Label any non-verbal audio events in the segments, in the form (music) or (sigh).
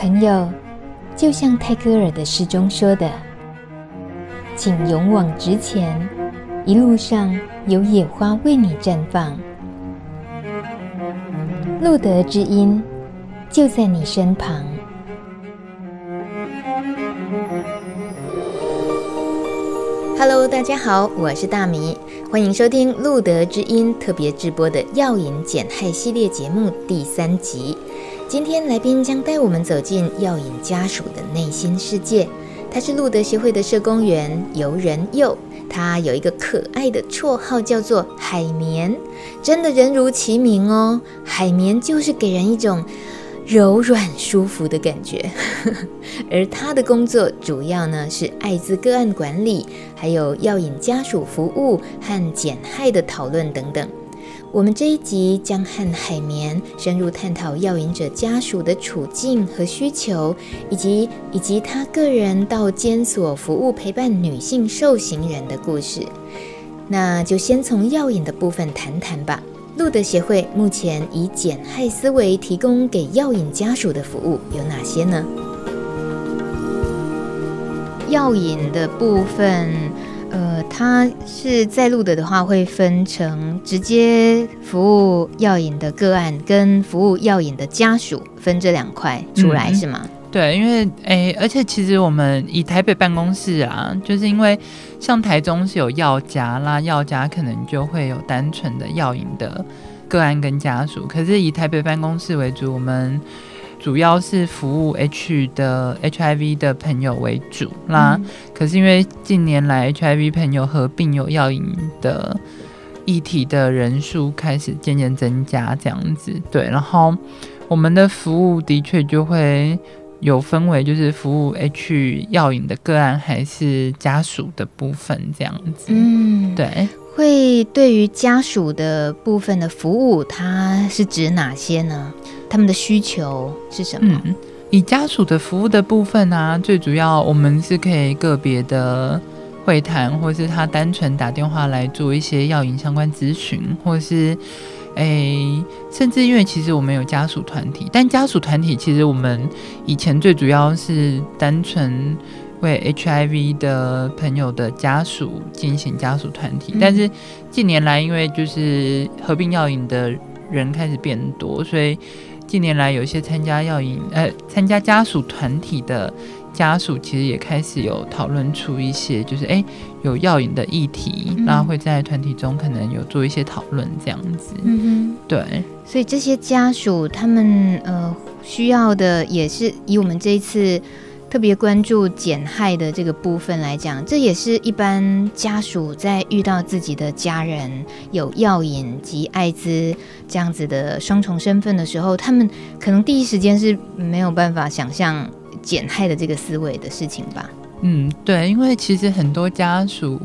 朋友，就像泰戈尔的诗中说的：“请勇往直前，一路上有野花为你绽放。”路德之音就在你身旁。Hello，大家好，我是大米，欢迎收听路德之音特别直播的药瘾减害系列节目第三集。今天来宾将带我们走进药瘾家属的内心世界。他是路德协会的社工员游仁佑，他有一个可爱的绰号叫做海绵，真的人如其名哦，海绵就是给人一种。柔软舒服的感觉，(laughs) 而他的工作主要呢是艾滋个案管理，还有药瘾家属服务和减害的讨论等等。我们这一集将和海绵深入探讨药瘾者家属的处境和需求，以及以及他个人到监所服务陪伴女性受刑人的故事。那就先从药瘾的部分谈谈吧。路德协会目前以减害思维提供给药瘾家属的服务有哪些呢？药瘾的部分，呃，它是在录的的话会分成直接服务药瘾的个案跟服务药瘾的家属，分这两块出来，嗯、是吗？对，因为诶、欸，而且其实我们以台北办公室啊，就是因为像台中是有药家啦，药家可能就会有单纯的药瘾的个案跟家属，可是以台北办公室为主，我们主要是服务 H 的 HIV 的朋友为主啦。嗯、可是因为近年来 HIV 朋友合并有药瘾的议题的人数开始渐渐增加，这样子对，然后我们的服务的确就会。有分为就是服务 H 药瘾的个案还是家属的部分这样子，嗯，对，会对于家属的部分的服务，它是指哪些呢？他们的需求是什么？嗯，以家属的服务的部分呢，啊，最主要我们是可以个别的会谈，或是他单纯打电话来做一些药引相关咨询，或是。诶、欸，甚至因为其实我们有家属团体，但家属团体其实我们以前最主要是单纯为 HIV 的朋友的家属进行家属团体，嗯、但是近年来因为就是合并药瘾的人开始变多，所以近年来有一些参加药引呃参加家属团体的。家属其实也开始有讨论出一些，就是哎，有药引的议题，然后会在团体中可能有做一些讨论这样子。嗯哼，对。所以这些家属他们呃需要的也是以我们这一次特别关注减害的这个部分来讲，这也是一般家属在遇到自己的家人有药瘾及艾滋这样子的双重身份的时候，他们可能第一时间是没有办法想象。减害的这个思维的事情吧。嗯，对，因为其实很多家属，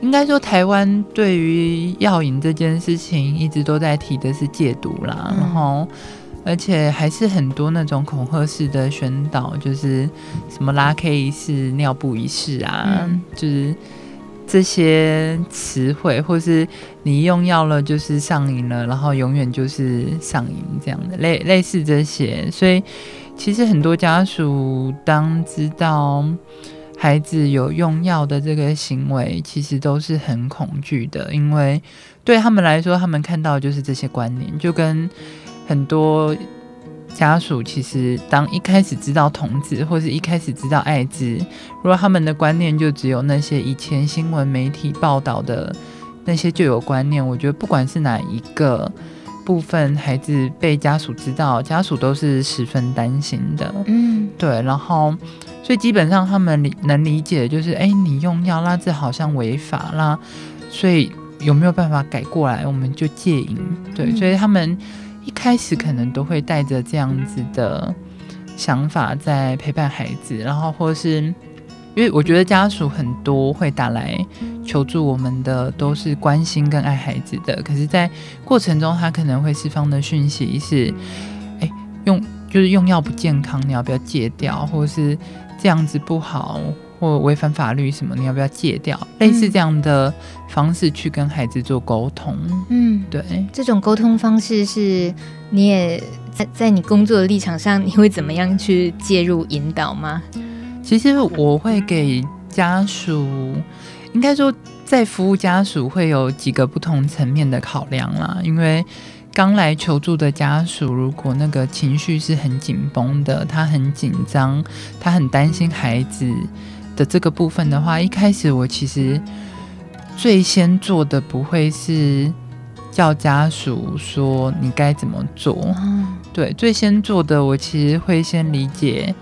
应该说台湾对于药瘾这件事情一直都在提的是戒毒啦，嗯、然后而且还是很多那种恐吓式的宣导，就是什么拉 K 一式、尿布一式啊，嗯、就是这些词汇，或是你用药了就是上瘾了，然后永远就是上瘾这样的类类似这些，所以。其实很多家属当知道孩子有用药的这个行为，其实都是很恐惧的，因为对他们来说，他们看到就是这些观念，就跟很多家属其实当一开始知道同志，或是一开始知道艾滋，如果他们的观念就只有那些以前新闻媒体报道的那些旧有观念，我觉得不管是哪一个。部分孩子被家属知道，家属都是十分担心的。嗯，对，然后所以基本上他们理能理解，就是哎，你用药，那这好像违法啦。所以有没有办法改过来？我们就戒瘾。对，所以他们一开始可能都会带着这样子的想法在陪伴孩子，然后或是。因为我觉得家属很多会打来求助我们的，都是关心跟爱孩子的。可是，在过程中，他可能会释放的讯息是：哎，用就是用药不健康，你要不要戒掉？或是这样子不好，或违反法律什么，你要不要戒掉？类似这样的方式去跟孩子做沟通。嗯，对，这种沟通方式是你也在在你工作的立场上，你会怎么样去介入引导吗？其实我会给家属，应该说在服务家属会有几个不同层面的考量啦，因为。刚来求助的家属，如果那个情绪是很紧绷的，他很紧张，他很担心孩子的这个部分的话，一开始我其实最先做的不会是叫家属说你该怎么做，对，最先做的我其实会先理解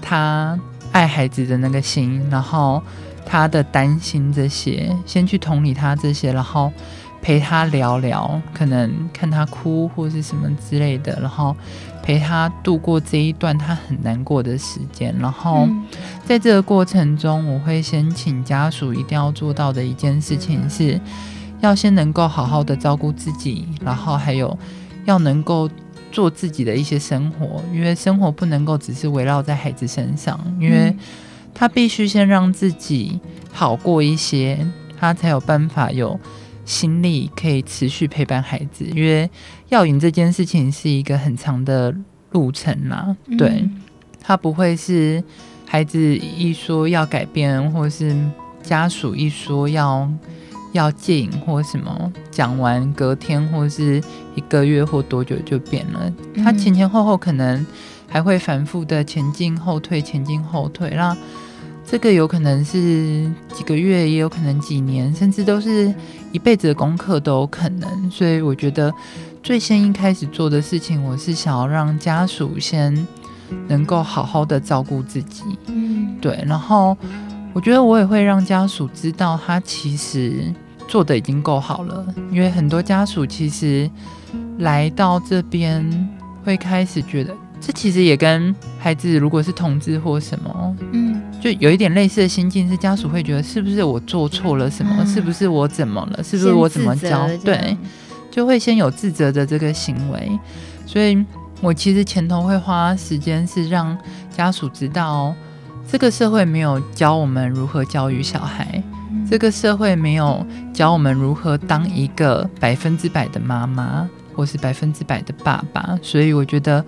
他爱孩子的那个心，然后他的担心这些，先去同理他这些，然后。陪他聊聊，可能看他哭或是什么之类的，然后陪他度过这一段他很难过的时间。然后在这个过程中，我会先请家属一定要做到的一件事情是，要先能够好好的照顾自己，然后还有要能够做自己的一些生活，因为生活不能够只是围绕在孩子身上，因为他必须先让自己好过一些，他才有办法有。心力可以持续陪伴孩子，因为药瘾这件事情是一个很长的路程啦。嗯、对，他不会是孩子一说要改变，或是家属一说要要戒瘾或什么，讲完隔天或是一个月或多久就变了。他前前后后可能还会反复的前进后退，前进后退，那这个有可能是几个月，也有可能几年，甚至都是。一辈子的功课都有可能，所以我觉得最先一开始做的事情，我是想要让家属先能够好好的照顾自己，嗯，对。然后我觉得我也会让家属知道，他其实做的已经够好了，因为很多家属其实来到这边会开始觉得。这其实也跟孩子如果是同志或什么，嗯，就有一点类似的心境，是家属会觉得是不是我做错了什么？嗯、是不是我怎么了？是不是我怎么教？对，就会先有自责的这个行为。所以我其实前头会花时间是让家属知道，这个社会没有教我们如何教育小孩，嗯、这个社会没有教我们如何当一个百分之百的妈妈，或是百分之百的爸爸。所以我觉得。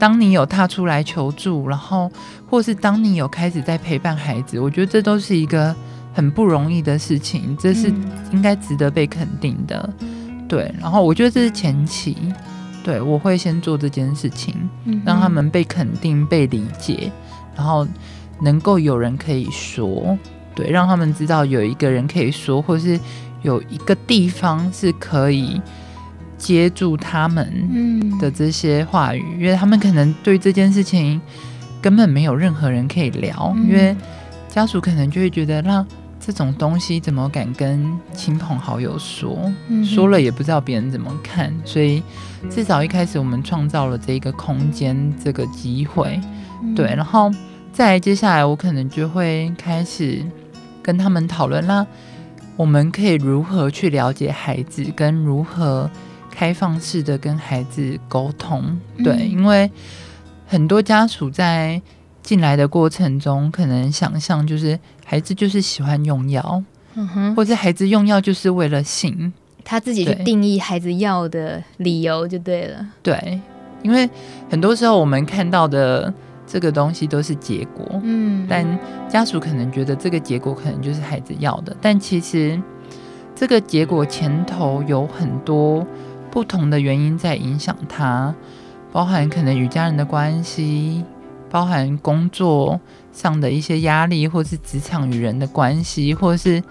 当你有踏出来求助，然后或是当你有开始在陪伴孩子，我觉得这都是一个很不容易的事情，这是应该值得被肯定的。对，然后我觉得这是前期，对，我会先做这件事情，让他们被肯定、被理解，然后能够有人可以说，对，让他们知道有一个人可以说，或是有一个地方是可以。接住他们的这些话语，因为他们可能对这件事情根本没有任何人可以聊，因为家属可能就会觉得，那这种东西怎么敢跟亲朋好友说？说了也不知道别人怎么看，所以至少一开始我们创造了这个空间，这个机会，对，然后再接下来我可能就会开始跟他们讨论，那我们可以如何去了解孩子，跟如何。开放式的跟孩子沟通，对，嗯、因为很多家属在进来的过程中，可能想象就是孩子就是喜欢用药，嗯哼，或者孩子用药就是为了性，他自己去定义孩子要的理由就对了。对，因为很多时候我们看到的这个东西都是结果，嗯，但家属可能觉得这个结果可能就是孩子要的，但其实这个结果前头有很多。不同的原因在影响他，包含可能与家人的关系，包含工作上的一些压力，或是职场与人的关系，或是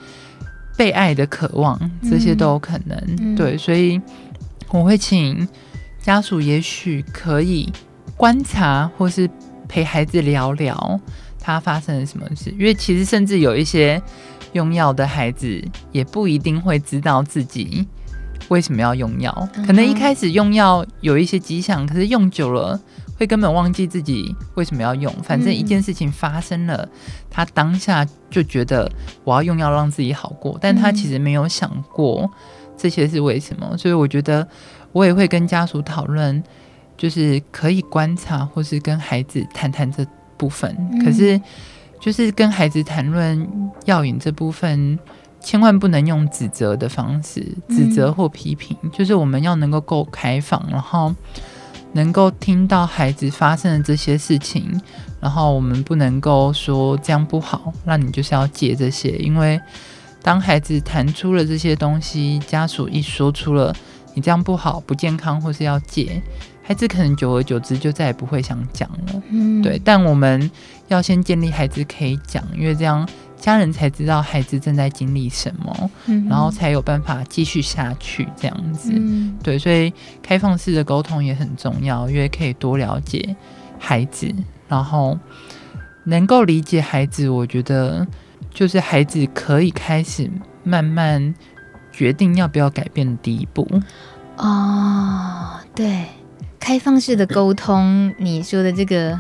被爱的渴望，这些都有可能。嗯、对，所以我会请家属，也许可以观察，或是陪孩子聊聊他发生了什么事，因为其实甚至有一些用药的孩子，也不一定会知道自己。为什么要用药？可能一开始用药有一些迹象，可是用久了会根本忘记自己为什么要用。反正一件事情发生了，他当下就觉得我要用药让自己好过，但他其实没有想过这些是为什么。所以我觉得我也会跟家属讨论，就是可以观察或是跟孩子谈谈这部分。可是就是跟孩子谈论药瘾这部分，千万不能用指责的方式，指责或批评，嗯、就是我们要能够够开放，然后能够听到孩子发生的这些事情，然后我们不能够说这样不好，那你就是要戒这些，因为当孩子谈出了这些东西，家属一说出了你这样不好、不健康，或是要戒。孩子可能久而久之就再也不会想讲了，嗯，对。但我们要先建立孩子可以讲，因为这样家人才知道孩子正在经历什么，嗯，然后才有办法继续下去这样子，嗯，对。所以开放式的沟通也很重要，因为可以多了解孩子，然后能够理解孩子，我觉得就是孩子可以开始慢慢决定要不要改变的第一步。哦，对。开放式的沟通，你说的这个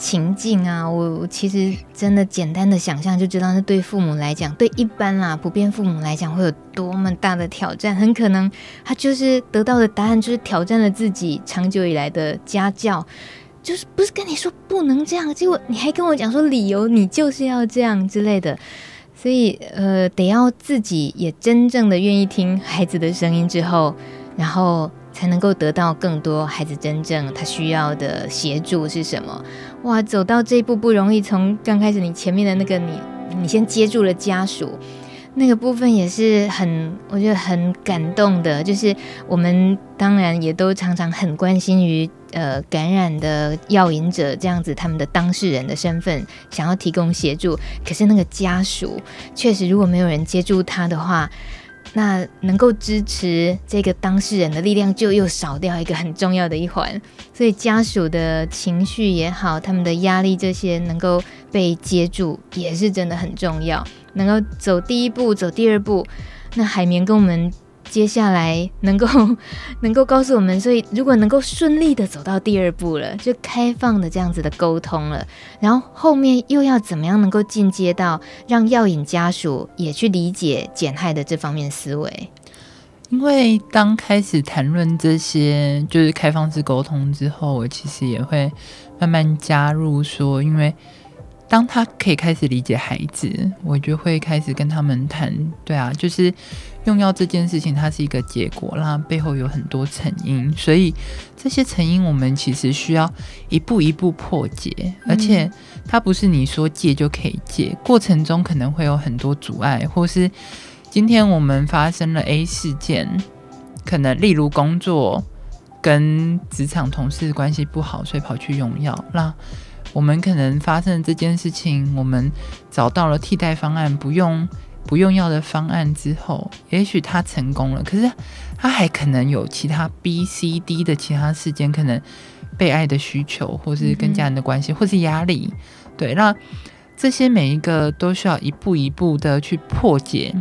情境啊，我其实真的简单的想象就知道，那对父母来讲，对一般啦普遍父母来讲，会有多么大的挑战。很可能他就是得到的答案，就是挑战了自己长久以来的家教，就是不是跟你说不能这样，结果你还跟我讲说理由，你就是要这样之类的。所以呃，得要自己也真正的愿意听孩子的声音之后，然后。才能够得到更多孩子真正他需要的协助是什么？哇，走到这一步不容易。从刚开始你前面的那个你，你先接住了家属那个部分也是很，我觉得很感动的。就是我们当然也都常常很关心于呃感染的药瘾者这样子他们的当事人的身份，想要提供协助。可是那个家属确实如果没有人接住他的话。那能够支持这个当事人的力量，就又少掉一个很重要的一环。所以家属的情绪也好，他们的压力这些能够被接住，也是真的很重要。能够走第一步，走第二步，那海绵跟我们。接下来能够 (laughs) 能够告诉我们，所以如果能够顺利的走到第二步了，就开放的这样子的沟通了，然后后面又要怎么样能够进阶到让药瘾家属也去理解减害的这方面思维？因为当开始谈论这些就是开放式沟通之后，我其实也会慢慢加入说，因为。当他可以开始理解孩子，我就会开始跟他们谈。对啊，就是用药这件事情，它是一个结果，那背后有很多成因，所以这些成因我们其实需要一步一步破解。而且它不是你说戒就可以戒，过程中可能会有很多阻碍，或是今天我们发生了 A 事件，可能例如工作跟职场同事关系不好，所以跑去用药，那。我们可能发生这件事情，我们找到了替代方案，不用不用药的方案之后，也许他成功了。可是他还可能有其他 B、C、D 的其他事件，可能被爱的需求，或是跟家人的关系，或是压力。对，那这些每一个都需要一步一步的去破解，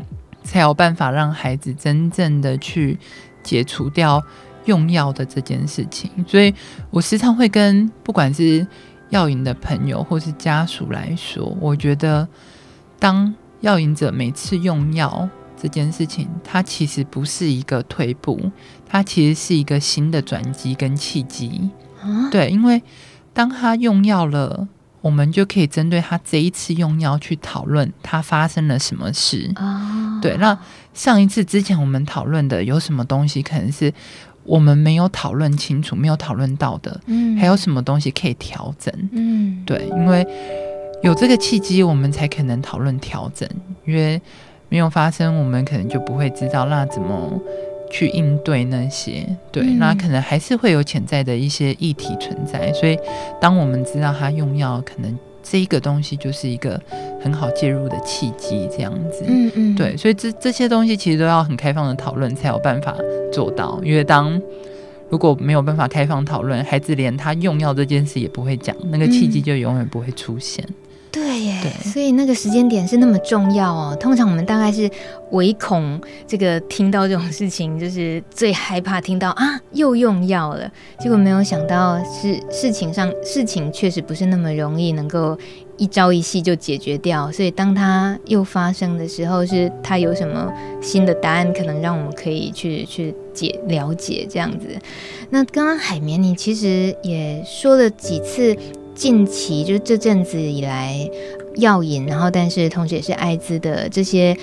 才有办法让孩子真正的去解除掉用药的这件事情。所以我时常会跟不管是药瘾的朋友或是家属来说，我觉得，当药瘾者每次用药这件事情，它其实不是一个退步，它其实是一个新的转机跟契机。啊、对，因为当他用药了，我们就可以针对他这一次用药去讨论他发生了什么事。啊、对，那上一次之前我们讨论的有什么东西，可能是。我们没有讨论清楚，没有讨论到的，嗯，还有什么东西可以调整？嗯，对，因为有这个契机，我们才可能讨论调整。因为没有发生，我们可能就不会知道那怎么去应对那些。对，嗯，那可能还是会有潜在的一些议题存在。所以，当我们知道他用药，可能。这一个东西就是一个很好介入的契机，这样子，嗯嗯，对，所以这这些东西其实都要很开放的讨论才有办法做到，因为当如果没有办法开放讨论，孩子连他用药这件事也不会讲，那个契机就永远不会出现。嗯对耶，所以那个时间点是那么重要哦。通常我们大概是唯恐这个听到这种事情，就是最害怕听到啊又用药了。结果没有想到是事情上事情确实不是那么容易能够一朝一夕就解决掉。所以当它又发生的时候，是它有什么新的答案，可能让我们可以去去解了解这样子。那刚刚海绵你其实也说了几次。近期就这阵子以来，药瘾，然后但是同时也是艾滋的这些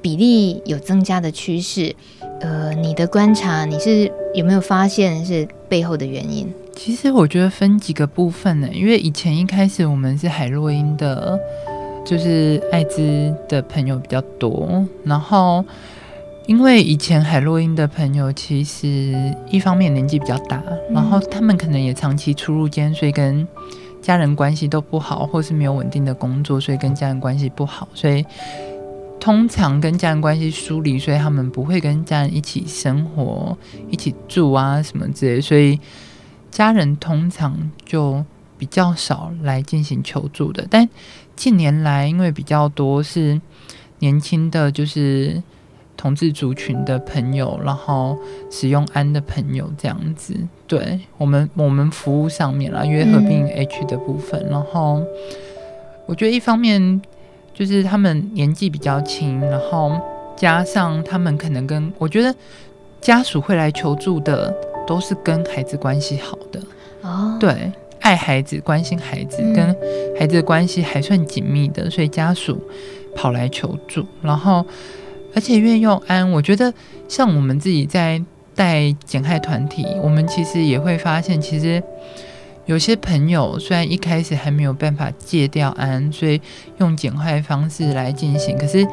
比例有增加的趋势。呃，你的观察，你是有没有发现是背后的原因？其实我觉得分几个部分呢，因为以前一开始我们是海洛因的，就是艾滋的朋友比较多，然后因为以前海洛因的朋友其实一方面年纪比较大，然后他们可能也长期出入监，所以跟家人关系都不好，或是没有稳定的工作，所以跟家人关系不好，所以。通常跟家人关系疏离，所以他们不会跟家人一起生活、一起住啊什么之类，所以家人通常就比较少来进行求助的。但近年来，因为比较多是年轻的，就是同志族群的朋友，然后使用安的朋友这样子，对我们我们服务上面啦，因为合并 H 的部分，嗯、然后我觉得一方面。就是他们年纪比较轻，然后加上他们可能跟我觉得家属会来求助的，都是跟孩子关系好的哦，对，爱孩子、关心孩子，跟孩子的关系还算紧密的，所以家属跑来求助。然后，而且愿用安，我觉得像我们自己在带减害团体，我们其实也会发现，其实。有些朋友虽然一开始还没有办法戒掉安，所以用减害方式来进行，可是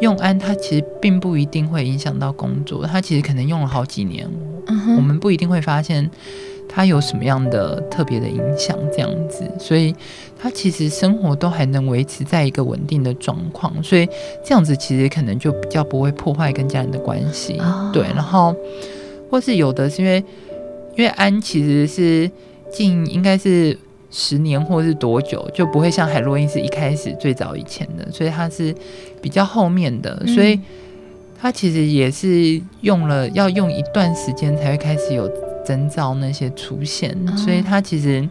用安它其实并不一定会影响到工作，它其实可能用了好几年，嗯，我们不一定会发现它有什么样的特别的影响这样子，所以他其实生活都还能维持在一个稳定的状况，所以这样子其实可能就比较不会破坏跟家人的关系，哦，对，然后或是有的是因为因为安其实是。近应该是十年或是多久，就不会像海洛因是一开始最早以前的，所以它是比较后面的，所以它其实也是用了要用一段时间才会开始有征兆那些出现，所以他其实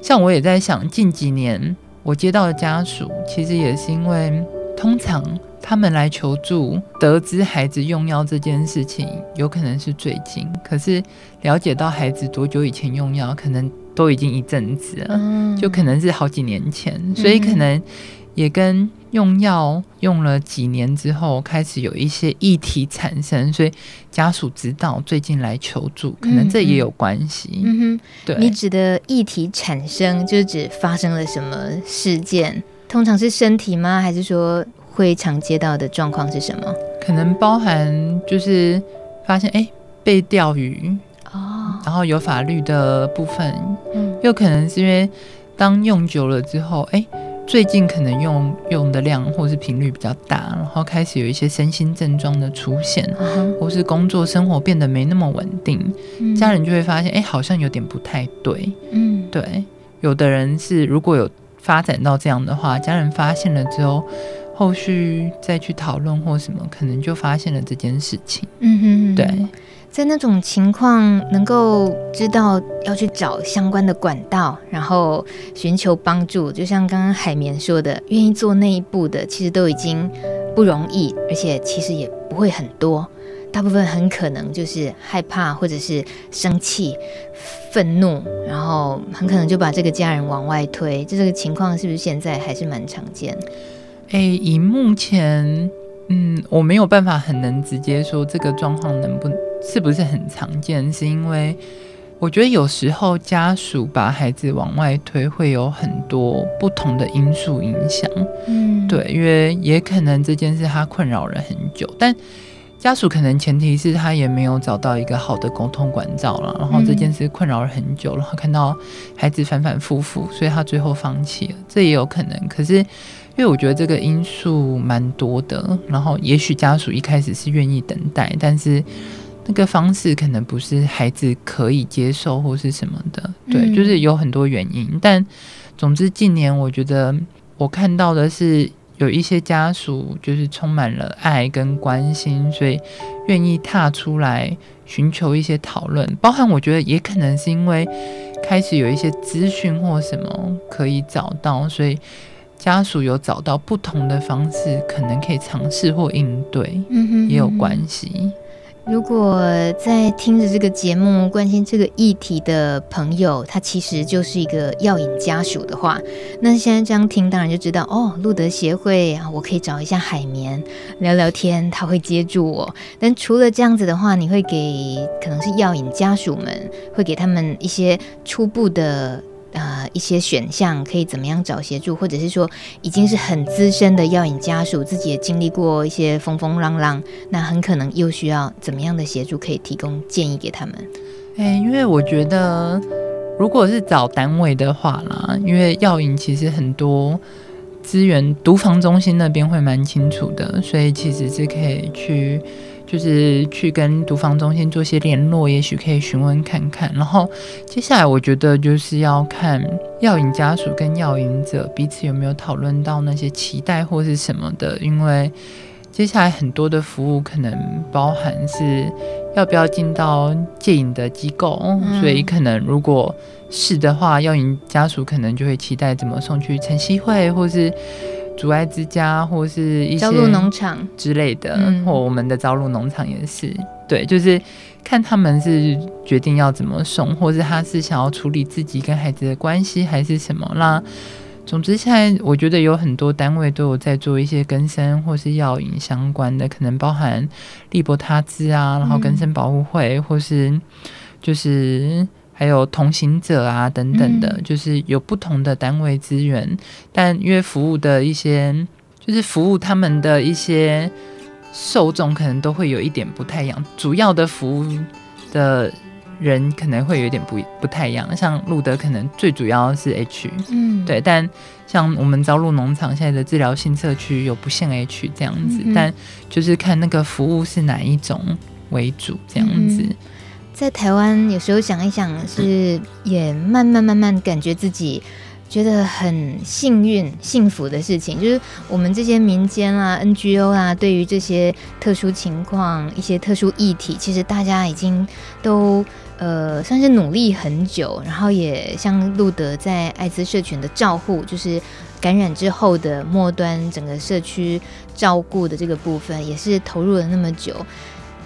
像我也在想，近几年我接到的家属，其实也是因为通常。他们来求助，得知孩子用药这件事情，有可能是最近。可是了解到孩子多久以前用药，可能都已经一阵子了，嗯、就可能是好几年前。所以可能也跟用药用了几年之后，开始有一些议题产生，所以家属知道最近来求助，可能这也有关系。嗯哼，对。你指的议题产生，就是指发生了什么事件？通常是身体吗？还是说？会常接到的状况是什么？可能包含就是发现哎被钓鱼哦，然后有法律的部分，嗯，又可能是因为当用久了之后，哎，最近可能用用的量或是频率比较大，然后开始有一些身心症状的出现，嗯，或是工作生活变得没那么稳定，嗯，家人就会发现哎好像有点不太对，嗯，对，有的人是如果有发展到这样的话，家人发现了之后。后续再去讨论或什么，可能就发现了这件事情。嗯哼，对，在那种情况，能够知道要去找相关的管道，然后寻求帮助。就像刚刚海绵说的，愿意做那一步的，其实都已经不容易，而且其实也不会很多。大部分很可能就是害怕，或者是生气、愤怒，然后很可能就把这个家人往外推。这这个情况是不是现在还是蛮常见？诶，以目前，嗯，我没有办法很能直接说这个状况能不能是不是很常见，是因为我觉得有时候家属把孩子往外推，会有很多不同的因素影响。嗯，对，因为也可能这件事他困扰了很久，但家属可能前提是他也没有找到一个好的沟通管道了，然后这件事困扰了很久，然后看到孩子反反复复，所以他最后放弃了，这也有可能。可是。因为我觉得这个因素蛮多的，然后也许家属一开始是愿意等待，但是那个方式可能不是孩子可以接受或是什么的，对，就是有很多原因。但总之近年我觉得我看到的是有一些家属就是充满了爱跟关心，所以愿意踏出来寻求一些讨论，包含我觉得也可能是因为开始有一些资讯或什么可以找到，所以。家属有找到不同的方式，可能可以尝试或应对，嗯哼，也有关系。如果在听着这个节目、关心这个议题的朋友，他其实就是一个药瘾家属的话，那现在这样听，当然就知道哦，路德协会啊，我可以找一下海绵聊聊天，他会接住我。但除了这样子的话，你会给可能是药瘾家属们，会给他们一些初步的。呃，一些选项可以怎么样找协助，或者是说已经是很资深的药瘾家属，自己也经历过一些风风浪浪，那很可能又需要怎么样的协助可以提供建议给他们？哎、欸，因为我觉得如果是找单位的话啦，因为药瘾其实很多资源，毒防中心那边会蛮清楚的，所以其实是可以去。就是去跟毒防中心做些联络，也许可以询问看看。然后接下来，我觉得就是要看药瘾家属跟药瘾者彼此有没有讨论到那些期待或是什么的。因为接下来很多的服务可能包含是要不要进到戒瘾的机构，嗯、所以可能如果是的话，药瘾家属可能就会期待怎么送去晨曦会或是。阻碍之家，或是一些朝露农场之类的，嗯、或我们的朝露农场也是，对，就是看他们是决定要怎么送，或是他是想要处理自己跟孩子的关系，还是什么。啦总之，现在我觉得有很多单位都有在做一些更生或是药引相关的，可能包含利伯他兹啊，然后更生保护会，嗯、或是就是。还有同行者啊等等的，嗯、就是有不同的单位资源，但因为服务的一些，就是服务他们的一些受众，可能都会有一点不太一样。主要的服务的人可能会有点不不太一样，像路德可能最主要是 H，嗯，对。但像我们朝露农场现在的治疗性社区有不限 H 这样子，但就是看那个服务是哪一种为主这样子。嗯在台湾，有时候想一想，是也慢慢慢慢感觉自己觉得很幸运、幸福的事情，就是我们这些民间啊、NGO 啊，对于这些特殊情况、一些特殊议题，其实大家已经都呃算是努力很久，然后也像路德在艾滋社群的照护，就是感染之后的末端整个社区照顾的这个部分，也是投入了那么久。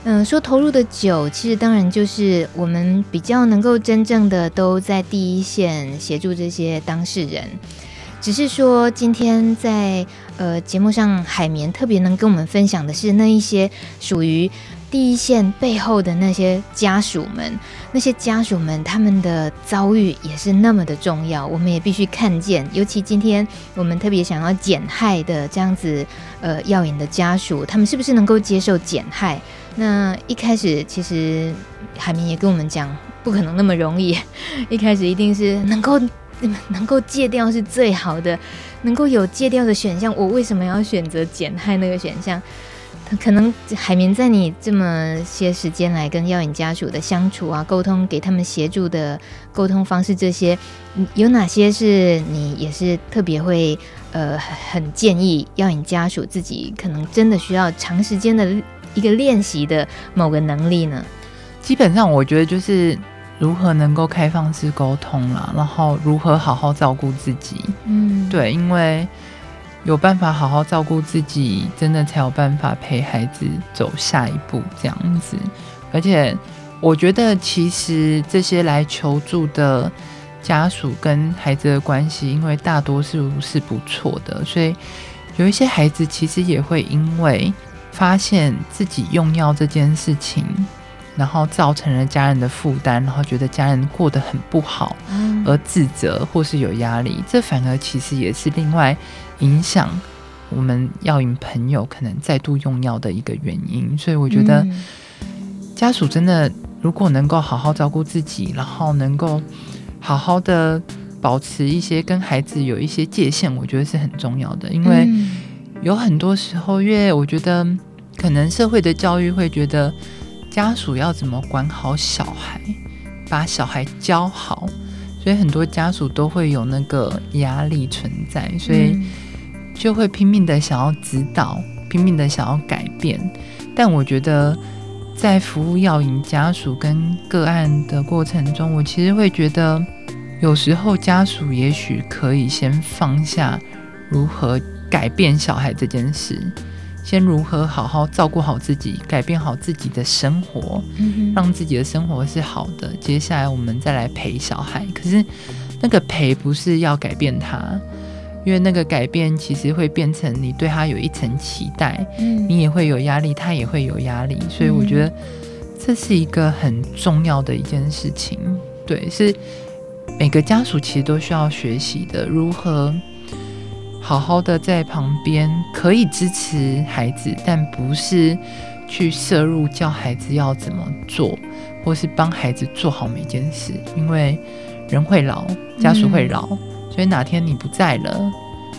嗯，说投入的久，其实当然就是我们比较能够真正的都在第一线协助这些当事人。只是说今天在呃节目上，海绵特别能跟我们分享的是那一些属于第一线背后的那些家属们，那些家属们他们的遭遇也是那么的重要，我们也必须看见。尤其今天我们特别想要减害的这样子呃药瘾的家属，他们是不是能够接受减害？那一开始，其实海绵也跟我们讲，不可能那么容易。(laughs) 一开始一定是能够能够戒掉是最好的，能够有戒掉的选项。我为什么要选择减害那个选项？可能海绵在你这么些时间来跟药瘾家属的相处啊、沟通，给他们协助的沟通方式，这些有哪些是你也是特别会呃很建议药瘾家属自己可能真的需要长时间的。一个练习的某个能力呢？基本上我觉得就是如何能够开放式沟通啦，然后如何好好照顾自己。嗯，对，因为有办法好好照顾自己，真的才有办法陪孩子走下一步这样子。而且我觉得，其实这些来求助的家属跟孩子的关系，因为大多数是不错的，所以有一些孩子其实也会因为。发现自己用药这件事情，然后造成了家人的负担，然后觉得家人过得很不好，而自责或是有压力，这反而其实也是另外影响我们药瘾朋友可能再度用药的一个原因。所以我觉得家属真的如果能够好好照顾自己，然后能够好好的保持一些跟孩子有一些界限，我觉得是很重要的，因为有很多时候，因为我觉得。可能社会的教育会觉得家属要怎么管好小孩，把小孩教好，所以很多家属都会有那个压力存在，所以就会拼命的想要指导，拼命的想要改变。但我觉得在服务药瘾家属跟个案的过程中，我其实会觉得有时候家属也许可以先放下如何改变小孩这件事。先如何好好照顾好自己，改变好自己的生活，嗯，让自己的生活是好的。接下来我们再来陪小孩。可是那个陪不是要改变他，因为那个改变其实会变成你对他有一层期待，嗯，你也会有压力，他也会有压力。所以我觉得这是一个很重要的一件事情。对，是每个家属其实都需要学习的，如何好好的在旁边可以支持孩子，但不是去摄入教孩子要怎么做，或是帮孩子做好每件事。因为人会老，家属会老，嗯、所以哪天你不在了，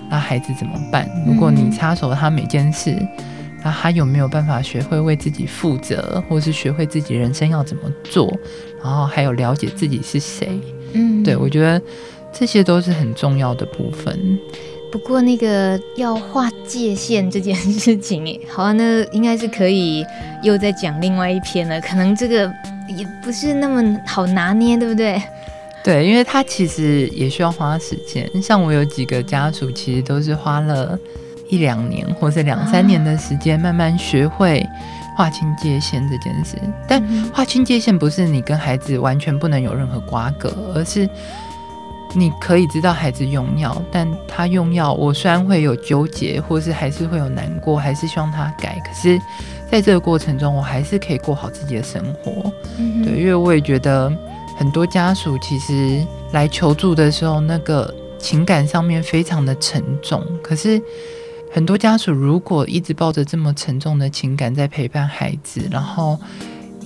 那孩子怎么办？如果你插手他每件事，那他有没有办法学会为自己负责，或是学会自己人生要怎么做？然后还有了解自己是谁？嗯，对，我觉得这些都是很重要的部分。不过那个要划界限这件事情，(laughs) 好啊那应该是可以又再讲另外一篇了。可能这个也不是那么好拿捏，对不对？对，因为他其实也需要花时间。像我有几个家属，其实都是花了一两年或者两三年的时间，慢慢学会划清界限这件事。但划清界限不是你跟孩子完全不能有任何瓜葛，而是。你可以知道孩子用药，但他用药，我虽然会有纠结，或是还是会有难过，还是希望他改。可是，在这个过程中，我还是可以过好自己的生活。嗯、对，因为我也觉得很多家属其实来求助的时候，那个情感上面非常的沉重。可是，很多家属如果一直抱着这么沉重的情感在陪伴孩子，然后。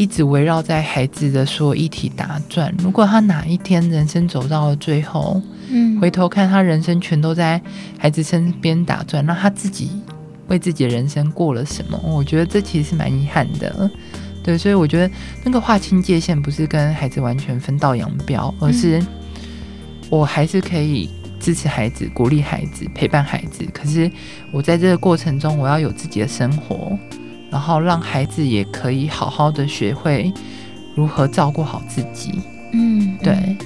一直围绕在孩子的所有议题打转。如果他哪一天人生走到了最后，嗯，回头看他人生全都在孩子身边打转，那他自己为自己的人生过了什么？我觉得这其实是蛮遗憾的。对，所以我觉得那个划清界限不是跟孩子完全分道扬镳，而是我还是可以支持孩子、鼓励孩子、陪伴孩子。可是我在这个过程中，我要有自己的生活。然后让孩子也可以好好的学会如何照顾好自己。嗯，对。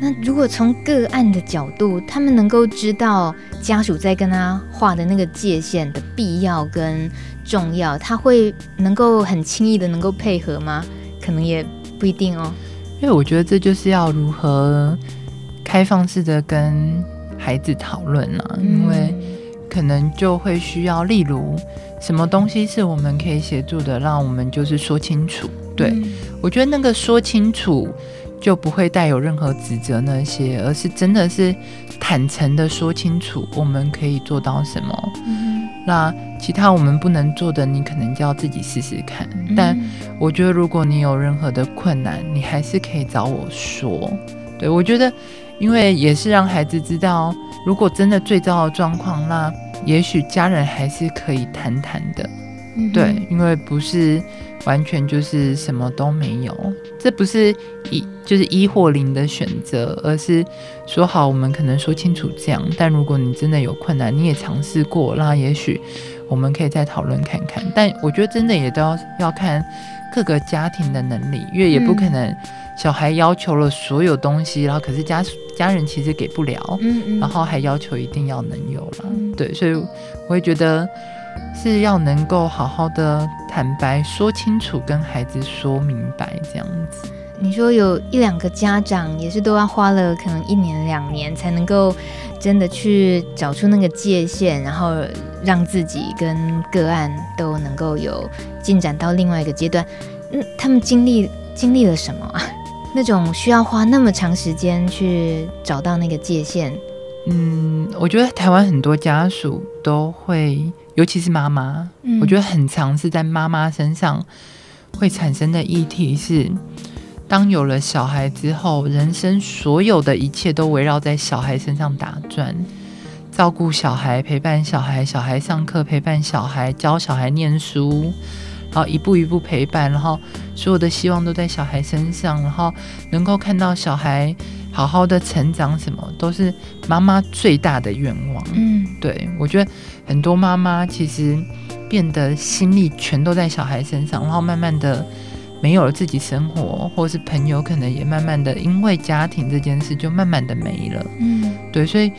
那如果从个案的角度，他们能够知道家属在跟他画的那个界限的必要跟重要，他会能够很轻易的能够配合吗？可能也不一定哦。因为我觉得这就是要如何开放式的跟孩子讨论了，嗯，因为可能就会需要，例如。什么东西是我们可以协助的？让我们就是说清楚。对，嗯，我觉得那个说清楚就不会带有任何指责那些，而是真的是坦诚的说清楚我们可以做到什么。嗯，那其他我们不能做的，你可能就要自己试试看。嗯，但我觉得如果你有任何的困难，你还是可以找我说。对，我觉得，因为也是让孩子知道，如果真的最糟的状况，那。也许家人还是可以谈谈的，嗯，对，因为不是完全就是什么都没有，这不是一就是一或零的选择，而是说好我们可能说清楚这样，但如果你真的有困难，你也尝试过，那也许我们可以再讨论看看。但我觉得真的也都要要看各个家庭的能力，因为也不可能小孩要求了所有东西，然后可是家。家人其实给不了，嗯嗯，然后还要求一定要能有了，嗯，对，所以我也觉得是要能够好好的坦白说清楚，跟孩子说明白这样子。你说有一两个家长也是都要花了可能一年两年才能够真的去找出那个界限，然后让自己跟个案都能够有进展到另外一个阶段。嗯，他们经历经历了什么啊？(laughs) 那种需要花那么长时间去找到那个界限，嗯，我觉得台湾很多家属都会，尤其是妈妈，嗯，我觉得很常是在妈妈身上会产生的议题是，当有了小孩之后，人生所有的一切都围绕在小孩身上打转，照顾小孩、陪伴小孩、小孩上课、陪伴小孩、教小孩念书。然后一步一步陪伴，然后所有的希望都在小孩身上，然后能够看到小孩好好的成长，什么都是妈妈最大的愿望。嗯，对，我觉得很多妈妈其实变得心力全都在小孩身上，然后慢慢的没有了自己生活，或是朋友可能也慢慢的因为家庭这件事就慢慢的没了。嗯，对，所以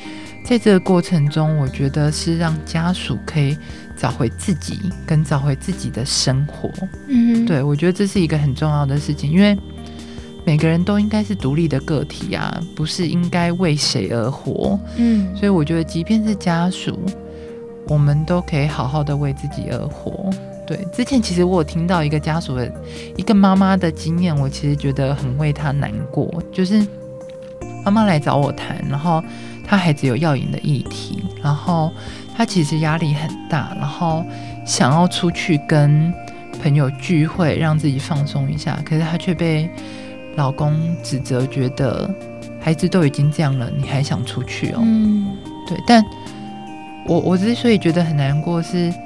在这个过程中，我觉得是让家属可以找回自己，跟找回自己的生活。嗯，对，我觉得这是一个很重要的事情，因为每个人都应该是独立的个体啊，不是应该为谁而活。嗯，所以我觉得，即便是家属，我们都可以好好的为自己而活。对，之前其实我有听到一个家属的一个妈妈的经验，我其实觉得很为她难过，就是妈妈来找我谈，然后。她孩子有药瘾的议题，然后她其实压力很大，然后想要出去跟朋友聚会，让自己放松一下。可是她却被老公指责，觉得孩子都已经这样了，你还想出去哦？嗯，对。但我我之所以觉得很难过是，是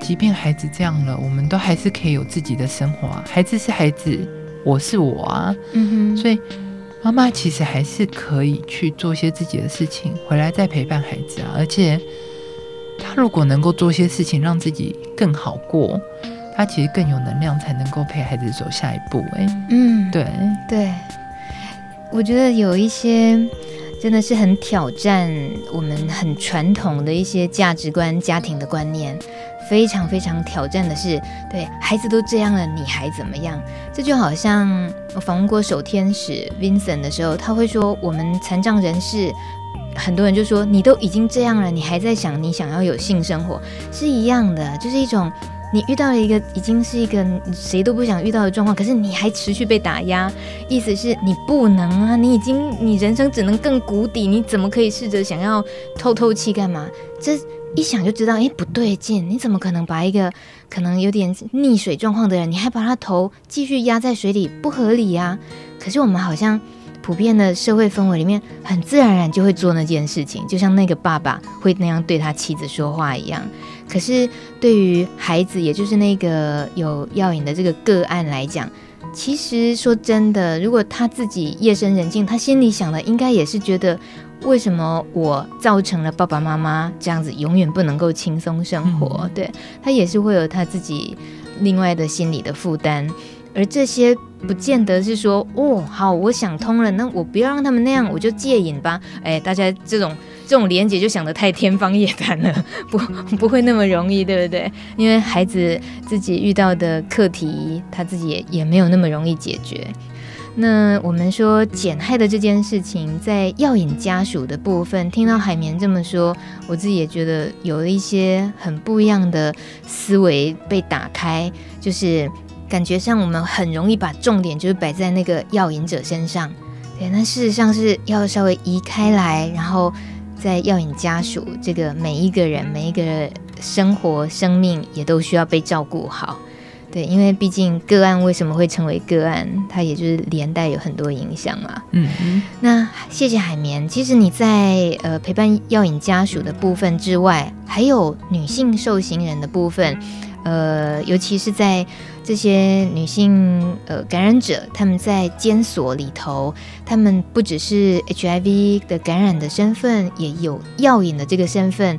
即便孩子这样了，我们都还是可以有自己的生活啊。孩子是孩子，我是我啊。嗯哼，所以。妈妈其实还是可以去做些自己的事情，回来再陪伴孩子啊。而且，他如果能够做些事情让自己更好过，他其实更有能量，才能够陪孩子走下一步。哎，嗯，对对，我觉得有一些真的是很挑战我们很传统的一些价值观、家庭的观念。非常非常挑战的是，对孩子都这样了，你还怎么样？这就好像我访问过守天使 Vincent 的时候，他会说，我们残障人士，很多人就说，你都已经这样了，你还在想你想要有性生活，是一样的，就是一种你遇到了一个已经是一个谁都不想遇到的状况，可是你还持续被打压，意思是你不能啊，你已经你人生只能更谷底，你怎么可以试着想要透透气干嘛？这。一想就知道，哎，不对劲！你怎么可能把一个可能有点溺水状况的人，你还把他头继续压在水里，不合理呀？可是我们好像普遍的社会氛围里面，很自然而然就会做那件事情，就像那个爸爸会那样对他妻子说话一样。可是对于孩子，也就是那个有药瘾的这个个案来讲，其实说真的，如果他自己夜深人静，他心里想的应该也是觉得。为什么我造成了爸爸妈妈这样子永远不能够轻松生活？嗯、对，他也是会有他自己另外的心理的负担，而这些不见得是说哦，好，我想通了，那我不要让他们那样，我就戒瘾吧。哎，大家这种这种连结就想得太天方夜谭了，(laughs) 不不会那么容易，对不对？因为孩子自己遇到的课题，他自己也也没有那么容易解决。那我们说减害的这件事情，在药瘾家属的部分，听到海绵这么说，我自己也觉得有一些很不一样的思维被打开，就是感觉上我们很容易把重点就是摆在那个药瘾者身上，对，那事实上是要稍微移开来，然后在药引家属这个每一个人每一个生活生命也都需要被照顾好。对，因为毕竟个案为什么会成为个案，它也就是连带有很多影响嘛。嗯嗯。那谢谢海绵。其实你在呃陪伴药引家属的部分之外，还有女性受刑人的部分，呃，尤其是在这些女性呃感染者，他们在监所里头，他们不只是 HIV 的感染的身份，也有药瘾的这个身份。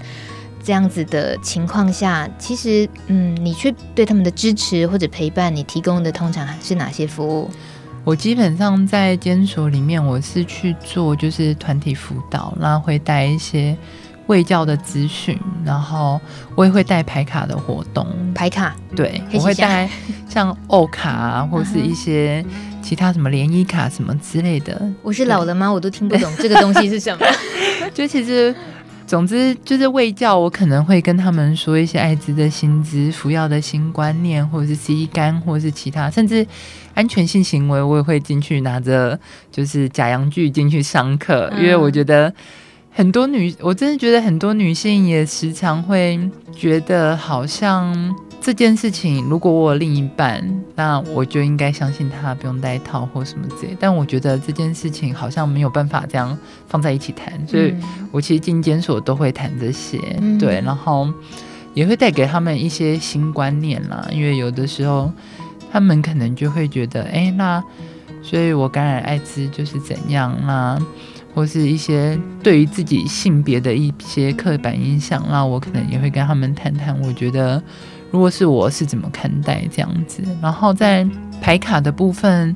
这样子的情况下，其实，嗯，你去对他们的支持或者陪伴，你提供的通常是哪些服务？我基本上在监所里面，我是去做就是团体辅导，然后会带一些卫教的资讯，然后我也会带排卡的活动。排卡，对，我会带像欧卡啊，或是一些其他什么联谊卡什么之类的。(laughs) 我是老了吗？我都听不懂这个东西是什么。(laughs) 就其实。总之就是卫教，我可能会跟他们说一些艾滋的薪资、服药的新观念，或者是 C 肝，或者是其他，甚至安全性行为，我也会进去拿着就是假阳具进去上课，因为我觉得很多女，我真的觉得很多女性也时常会觉得好像。这件事情，如果我有另一半，那我就应该相信他，不用戴套或什么之类。但我觉得这件事情好像没有办法这样放在一起谈，所以我其实进监所都会谈这些，嗯、对，然后也会带给他们一些新观念啦。因为有的时候他们可能就会觉得，哎，那所以我感染艾滋就是怎样，那或是一些对于自己性别的一些刻板印象，那我可能也会跟他们谈谈。我觉得。如果是我是怎么看待这样子？然后在牌卡的部分，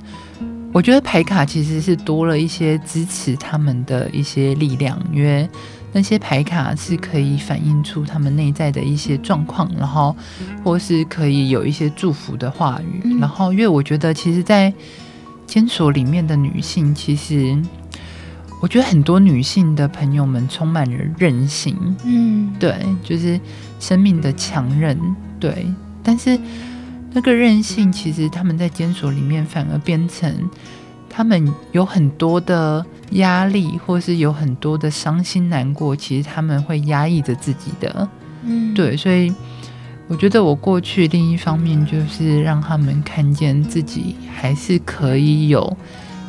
我觉得牌卡其实是多了一些支持他们的一些力量，因为那些牌卡是可以反映出他们内在的一些状况，然后或是可以有一些祝福的话语。然后，因为我觉得，其实，在监所里面的女性，其实我觉得很多女性的朋友们充满了韧性。嗯，对，就是生命的强韧。对，但是那个韧性，其实他们在监所里面反而变成。他们有很多的压力，或是有很多的伤心难过，其实他们会压抑着自己的，嗯，对，所以我觉得我过去另一方面就是让他们看见自己还是可以有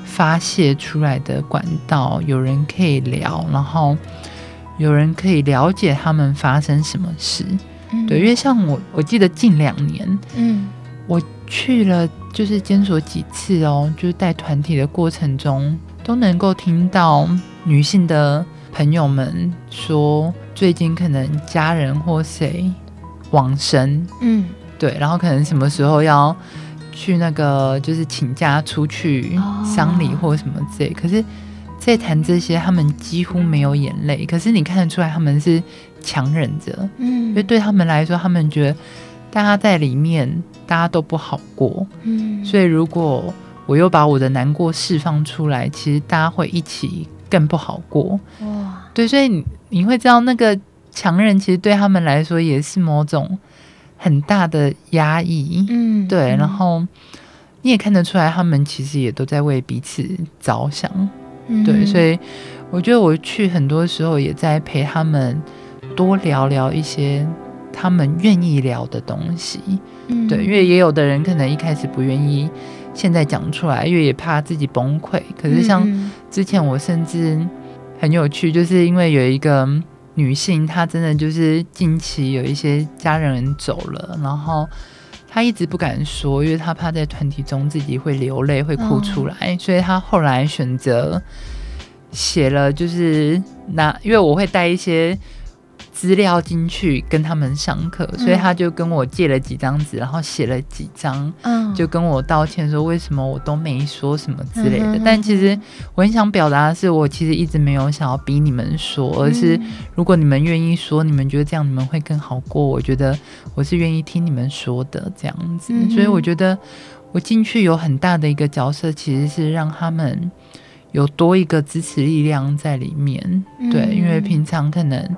发泄出来的管道，有人可以聊，然后有人可以了解他们发生什么事，嗯，对，因为像我，我记得近两年，嗯，我去了。就是监所几次哦，就是带团体的过程中，都能够听到女性的朋友们说，最近可能家人或谁往生，嗯，对，然后可能什么时候要去那个，就是请假出去丧礼或什么之类。可是，在谈这些，他们几乎没有眼泪，可是你看得出来他们是强忍着，嗯，因为对他们来说，他们觉得大家在里面。大家都不好过，嗯，所以如果我又把我的难过释放出来，其实大家会一起更不好过，哇，对，所以你你会知道那个强忍其实对他们来说也是某种很大的压抑，嗯，对，然后你也看得出来，他们其实也都在为彼此着想，嗯，对，所以我觉得我去很多时候也在陪他们多聊聊一些他们愿意聊的东西。嗯、对，因为也有的人可能一开始不愿意现在讲出来，因为也怕自己崩溃。可是像之前我甚至很有趣，就是因为有一个女性，她真的就是近期有一些家人走了，然后她一直不敢说，因为她怕在团体中自己会流泪、会哭出来，哦、所以她后来选择写了，就是那因为我会带一些。资料进去跟他们上课，所以他就跟我借了几张纸，然后写了几张，嗯，就跟我道歉说为什么我都没说什么之类的。但其实我很想表达的是，我其实一直没有想要逼你们说，而是如果你们愿意说，你们觉得这样你们会更好过，我觉得我是愿意听你们说的这样子。所以我觉得我进去有很大的一个角色，其实是让他们有多一个支持力量在里面。对，因为平常可能。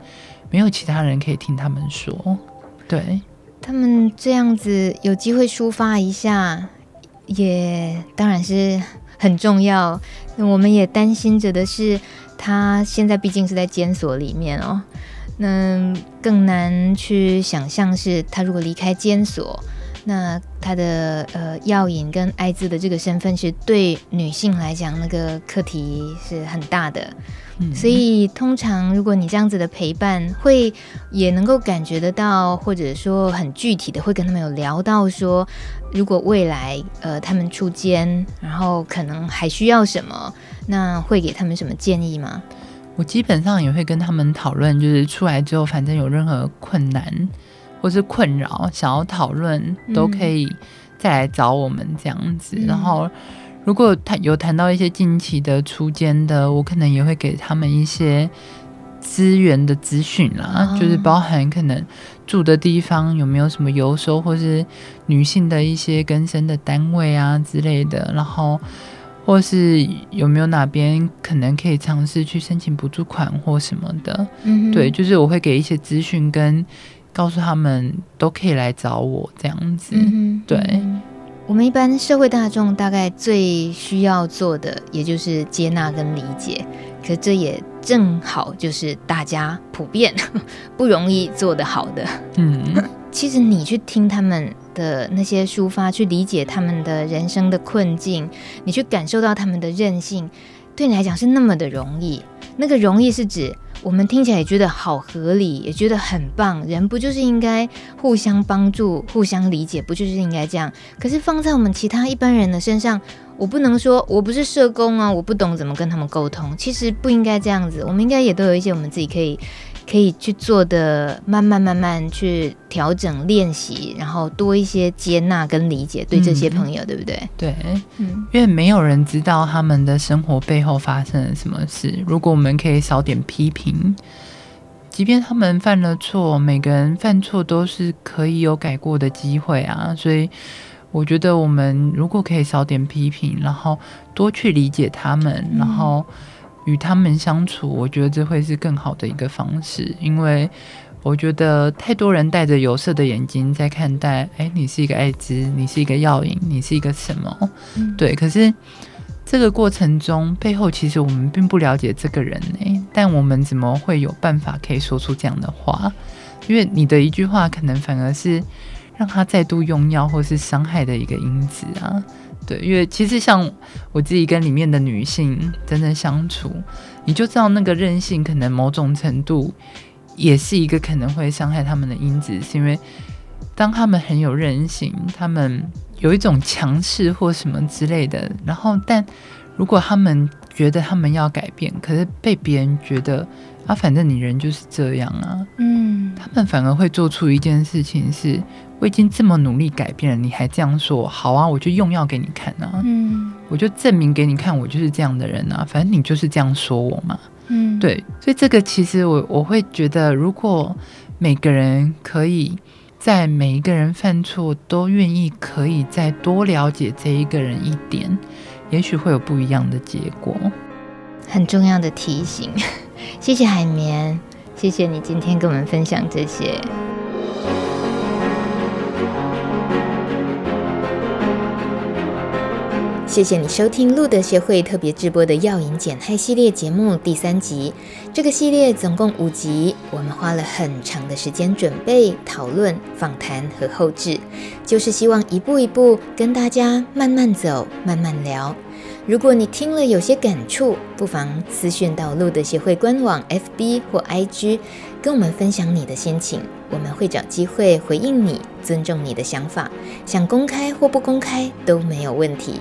没有其他人可以听他们说，对，他们这样子有机会抒发一下，也当然是很重要。那我们也担心着的是，他现在毕竟是在监所里面哦，那更难去想象是他如果离开监所。那他的呃药瘾跟艾滋的这个身份其实对女性来讲，那个课题是很大的，嗯，所以通常如果你这样子的陪伴，会也能够感觉得到，或者说很具体的会跟他们有聊到说，如果未来呃他们出监，然后可能还需要什么，那会给他们什么建议吗？我基本上也会跟他们讨论，就是出来之后，反正有任何困难。或是困扰，想要讨论都可以再来找我们这样子。嗯、然后，如果谈有谈到一些近期的初间的，我可能也会给他们一些资源的资讯啦，哦、就是包含可能住的地方有没有什么游收，或是女性的一些更生的单位啊之类的。然后，或是有没有哪边可能可以尝试去申请补助款或什么的。嗯，对，就是我会给一些资讯跟。告诉他们都可以来找我这样子，嗯、对、嗯。我们一般社会大众大概最需要做的，也就是接纳跟理解。可这也正好就是大家普遍 (laughs) 不容易做得好的。嗯，(laughs) 其实你去听他们的那些抒发，去理解他们的人生的困境，你去感受到他们的韧性，对你来讲是那么的容易。那个容易是指。我们听起来也觉得好合理，也觉得很棒。人不就是应该互相帮助、互相理解，不就是应该这样？可是放在我们其他一般人的身上，我不能说我不是社工啊，我不懂怎么跟他们沟通。其实不应该这样子，我们应该也都有一些我们自己可以。可以去做的，慢慢慢慢去调整练习，然后多一些接纳跟理解，对这些朋友，嗯、对不对？对，嗯，因为没有人知道他们的生活背后发生了什么事。如果我们可以少点批评，即便他们犯了错，每个人犯错都是可以有改过的机会啊。所以我觉得我们如果可以少点批评，然后多去理解他们，然后与他们相处，我觉得这会是更好的一个方式，因为。我觉得太多人带着有色的眼睛在看待，哎，你是一个艾滋，你是一个药瘾，你是一个什么？嗯、对，可是这个过程中背后，其实我们并不了解这个人呢。但我们怎么会有办法可以说出这样的话？因为你的一句话，可能反而是让他再度用药或是伤害的一个因子啊。对，因为其实像我自己跟里面的女性真正相处，你就知道那个任性可能某种程度。也是一个可能会伤害他们的因子，是因为当他们很有韧性，他们有一种强势或什么之类的，然后但如果他们觉得他们要改变，可是被别人觉得啊，反正你人就是这样啊，嗯，他们反而会做出一件事情是，我已经这么努力改变了，你还这样说，好啊，我就用药给你看啊，嗯，我就证明给你看，我就是这样的人啊，反正你就是这样说我嘛。嗯，对，所以这个其实我我会觉得，如果每个人可以在每一个人犯错都愿意可以再多了解这一个人一点，也许会有不一样的结果。很重要的提醒，(laughs) 谢谢海绵，谢谢你今天跟我们分享这些。谢谢你收听路德协会特别制播的药引减害系列节目第三集。这个系列总共五集，我们花了很长的时间准备、讨论、访谈和后制，就是希望一步一步跟大家慢慢走、慢慢聊。如果你听了有些感触，不妨私讯到路德协会官网 FB 或 IG，跟我们分享你的心情，我们会找机会回应你，尊重你的想法，想公开或不公开都没有问题。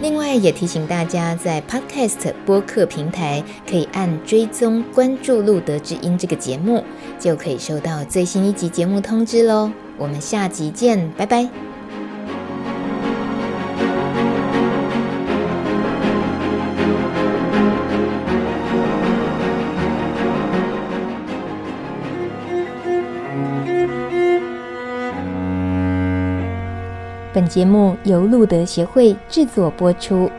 另外也提醒大家，在 Podcast 播客平台可以按追踪关注“路德之音”这个节目，就可以收到最新一集节目通知喽。我们下集见，拜拜。本节目由路德协会制作播出。